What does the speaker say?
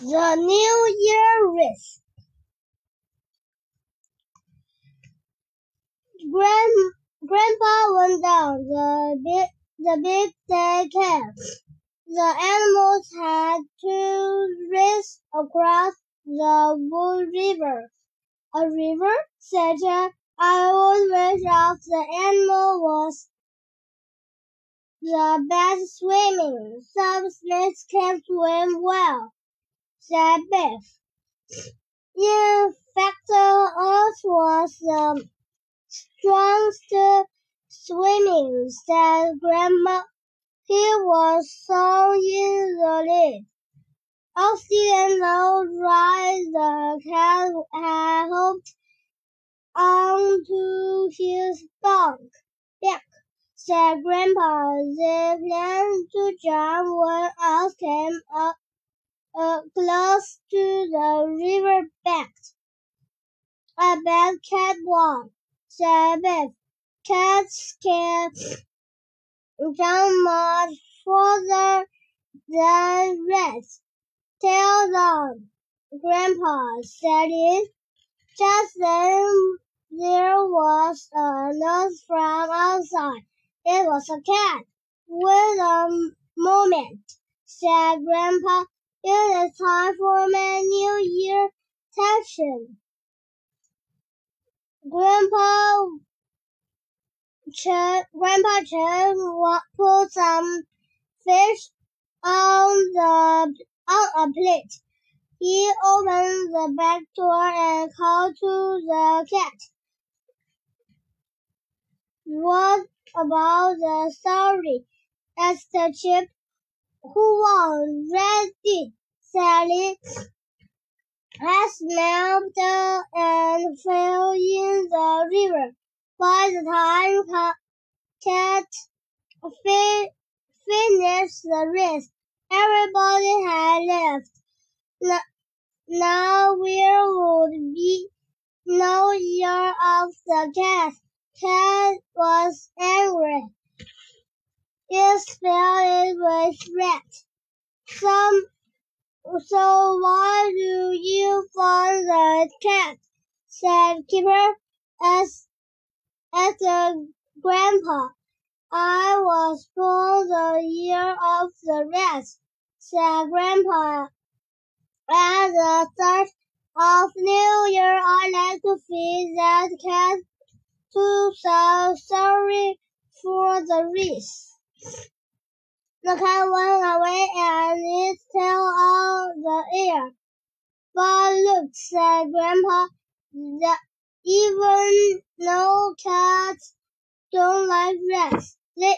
The New Year wreath. Grand, Grandpa went down. The big, the big day came. The animals had to race across the Blue river. A river? said. I always wish the animal was the best swimming. Some snakes can swim well said Biff. In fact, Ox was the strongest swimming, said Grandma. He was so in the lead. Didn't know why the cat had hopped onto his bunk. Back, said Grandpa. They planned to jump when Ox came up uh, close to the river bank. I bet cat said Beth. Cats can jump much further than rats. Tell them, Grandpa said it. Just then there was a noise from outside. It was a cat. Wait a moment, said Grandpa. It is time for my New Year session. Grandpa Chen, Grandpa Chen put some fish on the on a plate. He opened the back door and called to the cat. What about the story? asked the chip. Who did, Sally. I smelled and fell in the river. By the time Cat finished the race, everybody had left. Now where would be no year of the cat? Cat was. It spelled with red. Some, so why do you find the cat? said Kipper as, as the grandpa. I was born the year of the rat, said Grandpa. At the start of New Year, I like to feed that cat to so sorry for the wreath. The cat went away and its tail on the air. But look, said Grandpa, that even no cats don't like rats. They